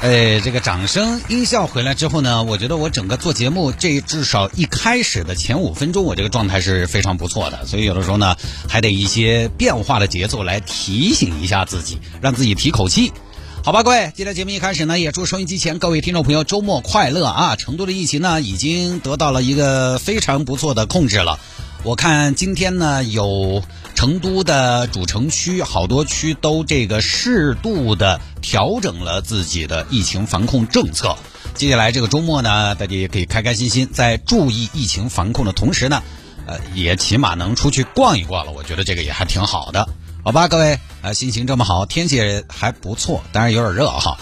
哎，这个掌声音效回来之后呢，我觉得我整个做节目这至少一开始的前五分钟，我这个状态是非常不错的。所以有的时候呢，还得一些变化的节奏来提醒一下自己，让自己提口气。好吧，各位，今天节目一开始呢，也祝收音机前各位听众朋友周末快乐啊！成都的疫情呢，已经得到了一个非常不错的控制了。我看今天呢，有成都的主城区，好多区都这个适度的调整了自己的疫情防控政策。接下来这个周末呢，大家也可以开开心心，在注意疫情防控的同时呢，呃，也起码能出去逛一逛了。我觉得这个也还挺好的，好吧，各位，呃，心情这么好，天气还不错，当然有点热哈。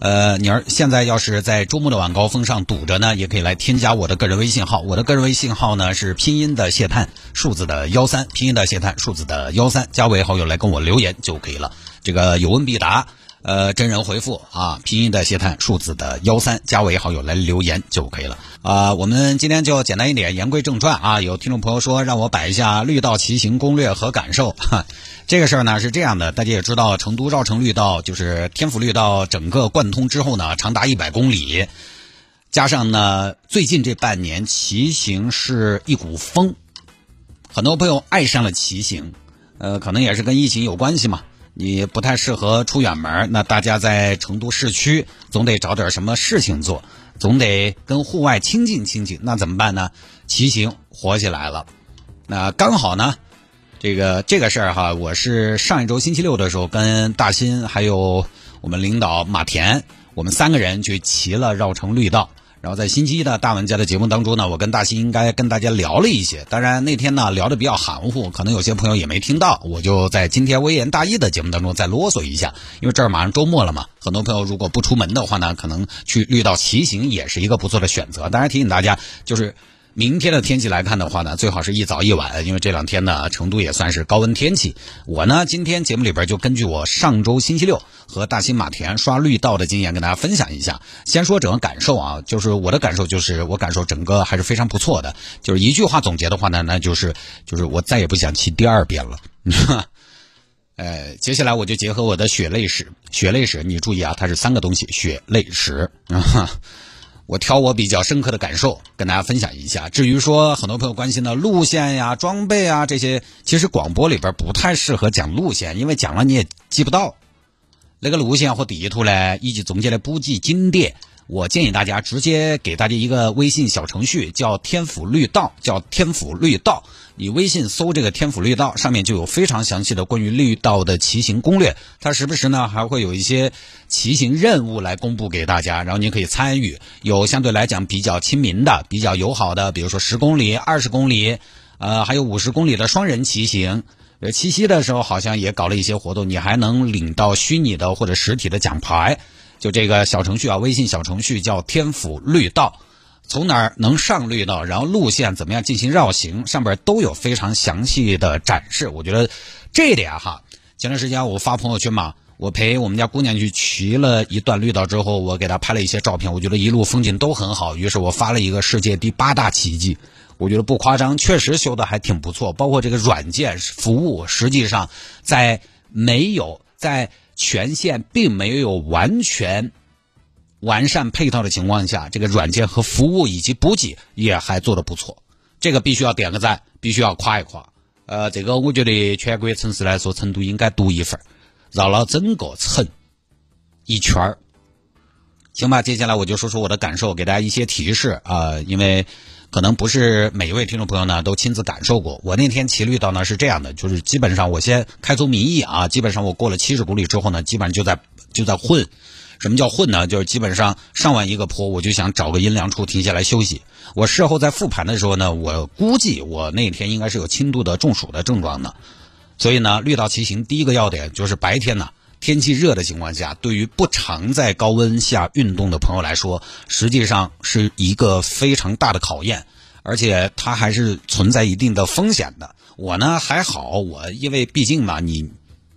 呃，你儿现在要是在周末的晚高峰上堵着呢，也可以来添加我的个人微信号。我的个人微信号呢是拼音的谢探，数字的幺三，拼音的谢探，数字的幺三，加为好友来跟我留言就可以了。这个有问必答，呃，真人回复啊，拼音的谢探，数字的幺三，加为好友来留言就可以了。啊，我们今天就简单一点，言归正传啊。有听众朋友说让我摆一下绿道骑行攻略和感受。哈，这个事儿呢是这样的，大家也知道，成都绕城绿道就是天府绿道，整个贯通之后呢，长达一百公里，加上呢，最近这半年骑行是一股风，很多朋友爱上了骑行，呃，可能也是跟疫情有关系嘛。你不太适合出远门，那大家在成都市区总得找点什么事情做，总得跟户外亲近亲近，那怎么办呢？骑行火起来了，那刚好呢。这个这个事儿哈，我是上一周星期六的时候跟大新还有我们领导马田，我们三个人去骑了绕城绿道。然后在星期一的大玩家的节目当中呢，我跟大西应该跟大家聊了一些。当然那天呢聊的比较含糊，可能有些朋友也没听到。我就在今天微言大义的节目当中再啰嗦一下，因为这儿马上周末了嘛，很多朋友如果不出门的话呢，可能去绿道骑行也是一个不错的选择。当然提醒大家，就是。明天的天气来看的话呢，最好是一早一晚，因为这两天呢，成都也算是高温天气。我呢，今天节目里边就根据我上周星期六和大兴马田刷绿道的经验，跟大家分享一下。先说整个感受啊，就是我的感受就是，我感受整个还是非常不错的。就是一句话总结的话呢，那就是就是我再也不想骑第二遍了。呃，接下来我就结合我的血泪史，血泪史，你注意啊，它是三个东西，血泪史啊。我挑我比较深刻的感受跟大家分享一下。至于说很多朋友关心的路线呀、装备啊这些，其实广播里边不太适合讲路线，因为讲了你也记不到。那个路线和地图呢，以及中间的补给景点。我建议大家直接给大家一个微信小程序，叫“天府绿道”，叫“天府绿道”。你微信搜这个“天府绿道”，上面就有非常详细的关于绿道的骑行攻略。它时不时呢还会有一些骑行任务来公布给大家，然后您可以参与。有相对来讲比较亲民的、比较友好的，比如说十公里、二十公里，呃，还有五十公里的双人骑行。呃，七夕的时候好像也搞了一些活动，你还能领到虚拟的或者实体的奖牌。就这个小程序啊，微信小程序叫天府绿道，从哪儿能上绿道，然后路线怎么样进行绕行，上边都有非常详细的展示。我觉得这一点哈，前段时间我发朋友圈嘛，我陪我们家姑娘去骑了一段绿道之后，我给她拍了一些照片，我觉得一路风景都很好。于是我发了一个世界第八大奇迹，我觉得不夸张，确实修的还挺不错。包括这个软件服务，实际上在没有在。全线并没有完全完善配套的情况下，这个软件和服务以及补给也还做得不错，这个必须要点个赞，必须要夸一夸。呃，这个我觉得全国城市来说，成都应该独一份绕了整个城一圈儿。行吧，接下来我就说说我的感受，给大家一些提示啊，因为。可能不是每一位听众朋友呢都亲自感受过。我那天骑绿道呢是这样的，就是基本上我先开足民意啊，基本上我过了七十公里之后呢，基本上就在就在混。什么叫混呢？就是基本上上完一个坡，我就想找个阴凉处停下来休息。我事后在复盘的时候呢，我估计我那天应该是有轻度的中暑的症状的。所以呢，绿道骑行第一个要点就是白天呢。天气热的情况下，对于不常在高温下运动的朋友来说，实际上是一个非常大的考验。而且它还是存在一定的风险的。我呢还好，我因为毕竟嘛，你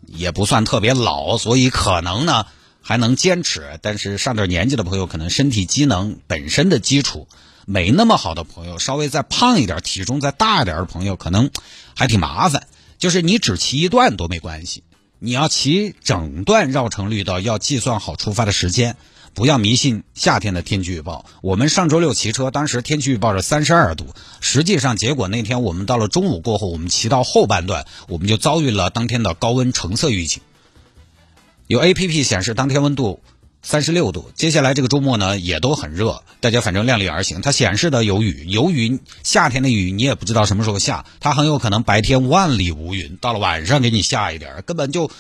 也不算特别老，所以可能呢还能坚持。但是上点年纪的朋友，可能身体机能本身的基础没那么好的朋友，稍微再胖一点、体重再大一点的朋友，可能还挺麻烦。就是你只骑一段都没关系，你要骑整段绕城绿道，要计算好出发的时间。不要迷信夏天的天气预报。我们上周六骑车，当时天气预报是三十二度，实际上结果那天我们到了中午过后，我们骑到后半段，我们就遭遇了当天的高温橙色预警。有 A P P 显示当天温度三十六度，接下来这个周末呢也都很热，大家反正量力而行。它显示的有雨，由于夏天的雨你也不知道什么时候下，它很有可能白天万里无云，到了晚上给你下一点，根本就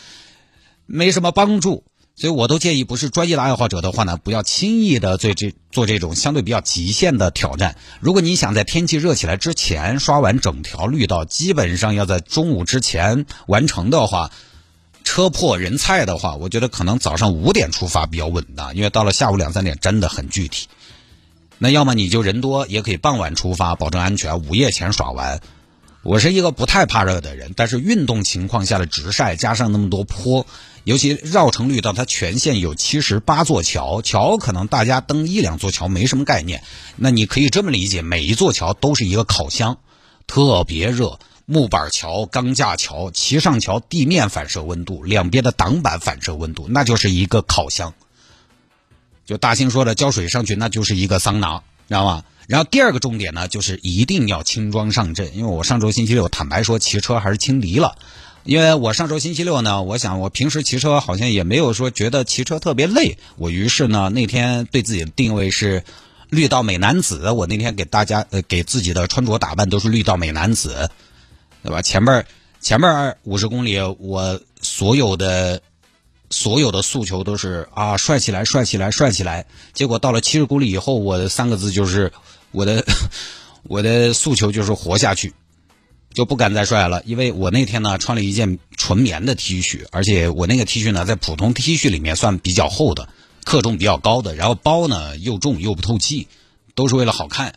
没什么帮助。所以我都建议，不是专业的爱好者的话呢，不要轻易的做这做这种相对比较极限的挑战。如果你想在天气热起来之前刷完整条绿道，基本上要在中午之前完成的话，车破人菜的话，我觉得可能早上五点出发比较稳当，因为到了下午两三点真的很具体。那要么你就人多，也可以傍晚出发，保证安全，午夜前耍完。我是一个不太怕热的人，但是运动情况下的直晒加上那么多坡。尤其绕城绿道，它全线有七十八座桥，桥可能大家登一两座桥没什么概念，那你可以这么理解，每一座桥都是一个烤箱，特别热。木板桥、钢架桥，骑上桥地面反射温度，两边的挡板反射温度，那就是一个烤箱。就大兴说的浇水上去，那就是一个桑拿，知道吗？然后第二个重点呢，就是一定要轻装上阵，因为我上周星期六坦白说骑车还是轻敌了。因为我上周星期六呢，我想我平时骑车好像也没有说觉得骑车特别累，我于是呢那天对自己的定位是绿道美男子。我那天给大家呃给自己的穿着打扮都是绿道美男子，对吧？前面前面五十公里我所有的所有的诉求都是啊帅起来帅起来帅起来，结果到了七十公里以后，我的三个字就是我的 我的诉求就是活下去。就不敢再帅了，因为我那天呢穿了一件纯棉的 T 恤，而且我那个 T 恤呢在普通 T 恤里面算比较厚的，克重比较高的，然后包呢又重又不透气，都是为了好看。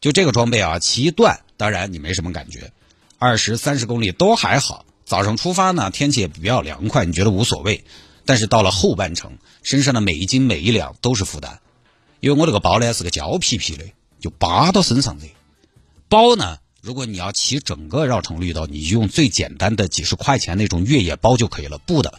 就这个装备啊，骑一段当然你没什么感觉，二十三十公里都还好。早上出发呢，天气也比较凉快，你觉得无所谓。但是到了后半程，身上的每一斤每一两都是负担，因为我这个包呢是个胶皮皮的，就扒到身上的包呢。如果你要骑整个绕城绿道，你就用最简单的几十块钱那种越野包就可以了。不的，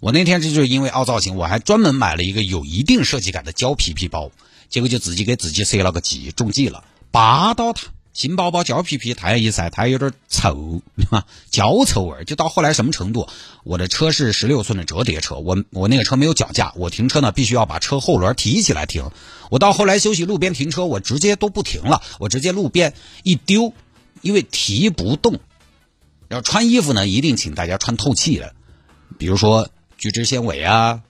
我那天这就是因为凹造型，我还专门买了一个有一定设计感的胶皮皮包，结果就自己给自己设了个计，中计了。扒到它，新包包胶皮皮，太阳一晒，它有点臭，脚臭味儿。就到后来什么程度？我的车是十六寸的折叠车，我我那个车没有脚架，我停车呢必须要把车后轮提起来停。我到后来休息路边停车，我直接都不停了，我直接路边一丢。因为提不动，然后穿衣服呢，一定请大家穿透气的，比如说聚酯纤维啊、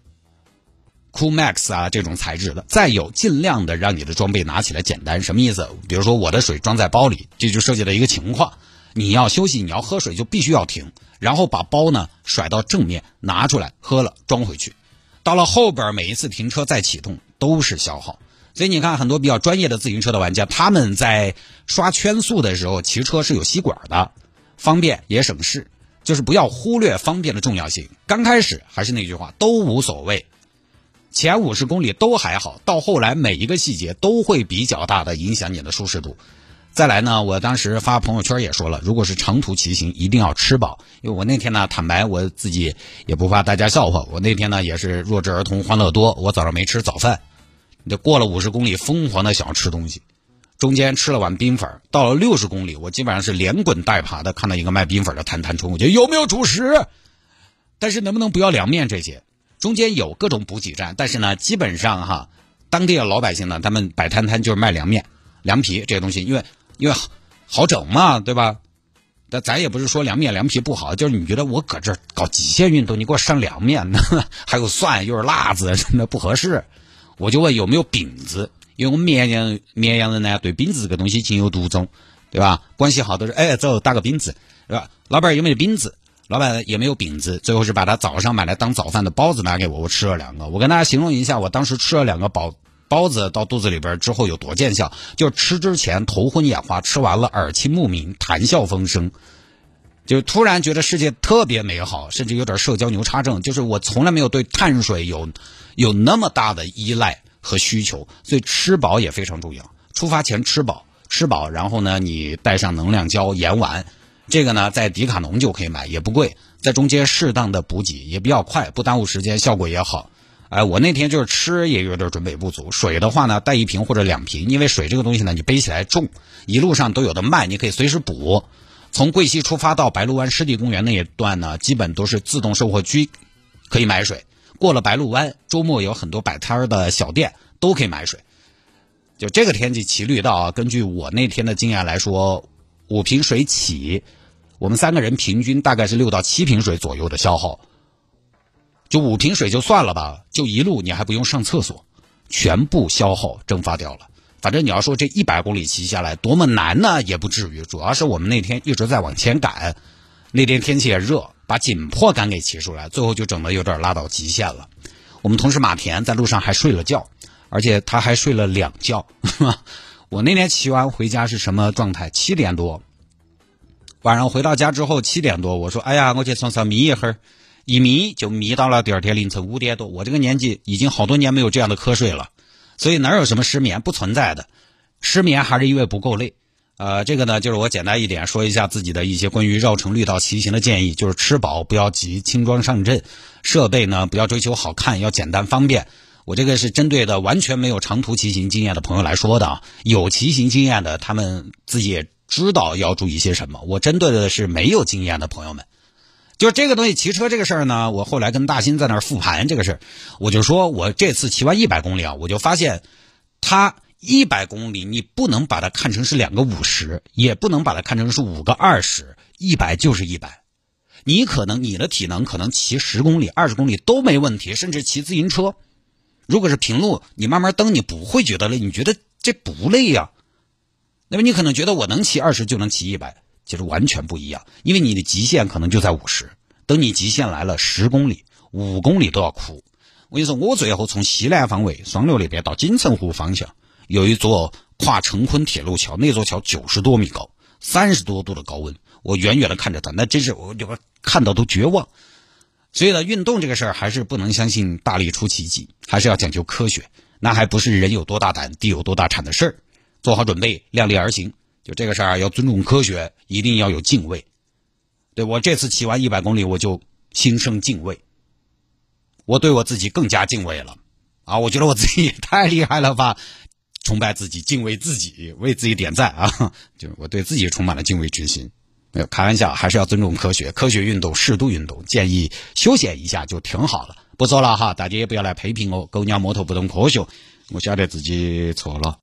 Cool Max 啊这种材质的。再有，尽量的让你的装备拿起来简单，什么意思？比如说我的水装在包里，这就涉及到一个情况：你要休息，你要喝水，就必须要停，然后把包呢甩到正面，拿出来喝了装回去。到了后边每一次停车再启动都是消耗。所以你看，很多比较专业的自行车的玩家，他们在刷圈速的时候骑车是有吸管的，方便也省事。就是不要忽略方便的重要性。刚开始还是那句话，都无所谓，前五十公里都还好，到后来每一个细节都会比较大的影响你的舒适度。再来呢，我当时发朋友圈也说了，如果是长途骑行，一定要吃饱。因为我那天呢，坦白我自己也不怕大家笑话，我那天呢也是弱智儿童欢乐多，我早上没吃早饭。就过了五十公里，疯狂的想要吃东西，中间吃了碗冰粉到了六十公里，我基本上是连滚带爬的，看到一个卖冰粉的摊摊冲过去，有没有主食？但是能不能不要凉面这些？中间有各种补给站，但是呢，基本上哈，当地的老百姓呢，他们摆摊摊就是卖凉面、凉皮这些东西，因为因为好整嘛，对吧？但咱也不是说凉面凉皮不好，就是你觉得我搁这搞极限运动，你给我上凉面，还有蒜又是辣子，真的不合适。我就问有没有饼子，因为我们绵阳绵阳人呢对饼子这个东西情有独钟，对吧？关系好的是哎走打个饼子，对吧？老板有没有饼子？老板也没有饼子，最后是把他早上买来当早饭的包子拿给我，我吃了两个。我跟大家形容一下，我当时吃了两个饱包子到肚子里边之后有多见效？就吃之前头昏眼花，吃完了耳清目明，谈笑风生，就突然觉得世界特别美好，甚至有点社交牛叉症。就是我从来没有对碳水有有那么大的依赖和需求，所以吃饱也非常重要。出发前吃饱，吃饱，然后呢，你带上能量胶、盐丸，这个呢在迪卡侬就可以买，也不贵。在中间适当的补给也比较快，不耽误时间，效果也好。哎，我那天就是吃也有点准备不足，水的话呢带一瓶或者两瓶，因为水这个东西呢你背起来重，一路上都有的卖，你可以随时补。从贵溪出发到白鹿湾湿地公园那一段呢，基本都是自动售货区，可以买水。过了白鹿湾，周末有很多摆摊的小店都可以买水。就这个天气骑绿道啊，根据我那天的经验来说，五瓶水起。我们三个人平均大概是六到七瓶水左右的消耗，就五瓶水就算了吧，就一路你还不用上厕所，全部消耗蒸发掉了。反正你要说这一百公里骑下来多么难呢，也不至于。主要是我们那天一直在往前赶，那天天气也热，把紧迫感给骑出来，最后就整的有点拉到极限了。我们同事马田在路上还睡了觉，而且他还睡了两觉。我那天骑完回家是什么状态？七点多。晚上回到家之后七点多，我说：“哎呀，我去床上眯一会儿，一眯就眯到了第二天凌晨五点多。我这个年纪已经好多年没有这样的瞌睡了，所以哪有什么失眠不存在的，失眠还是因为不够累。呃，这个呢，就是我简单一点说一下自己的一些关于绕城绿道骑行的建议，就是吃饱不要急，轻装上阵，设备呢不要追求好看，要简单方便。我这个是针对的完全没有长途骑行经验的朋友来说的啊，有骑行经验的他们自己也。”知道要注意些什么？我针对的是没有经验的朋友们。就这个东西，骑车这个事儿呢，我后来跟大新在那儿复盘这个事儿，我就说我这次骑完一百公里啊，我就发现，他一百公里你不能把它看成是两个五十，也不能把它看成是五个二十，一百就是一百。你可能你的体能可能骑十公里、二十公里都没问题，甚至骑自行车，如果是平路，你慢慢蹬，你不会觉得累，你觉得这不累呀？那么你可能觉得我能骑二十就能骑一百，其实完全不一样，因为你的极限可能就在五十。等你极限来了，十公里、五公里都要哭。我跟你说，我最后从西南方位双流那边到锦城湖方向，有一座跨成昆铁路桥，那座桥九十多米高，三十多度的高温，我远远的看着它，那真是我我看到都绝望。所以呢，运动这个事儿还是不能相信大力出奇迹，还是要讲究科学。那还不是人有多大胆，地有多大产的事儿。做好准备，量力而行。就这个事儿，要尊重科学，一定要有敬畏。对我这次骑完一百公里，我就心生敬畏。我对我自己更加敬畏了啊！我觉得我自己也太厉害了吧！崇拜自己，敬畏自己，为自己点赞啊！就我对自己充满了敬畏之心。开玩笑，还是要尊重科学。科学运动，适度运动，建议休闲一下就挺好了。不说了哈，大家也不要来批评我，狗娘摩托不懂科学。我晓得自己错了。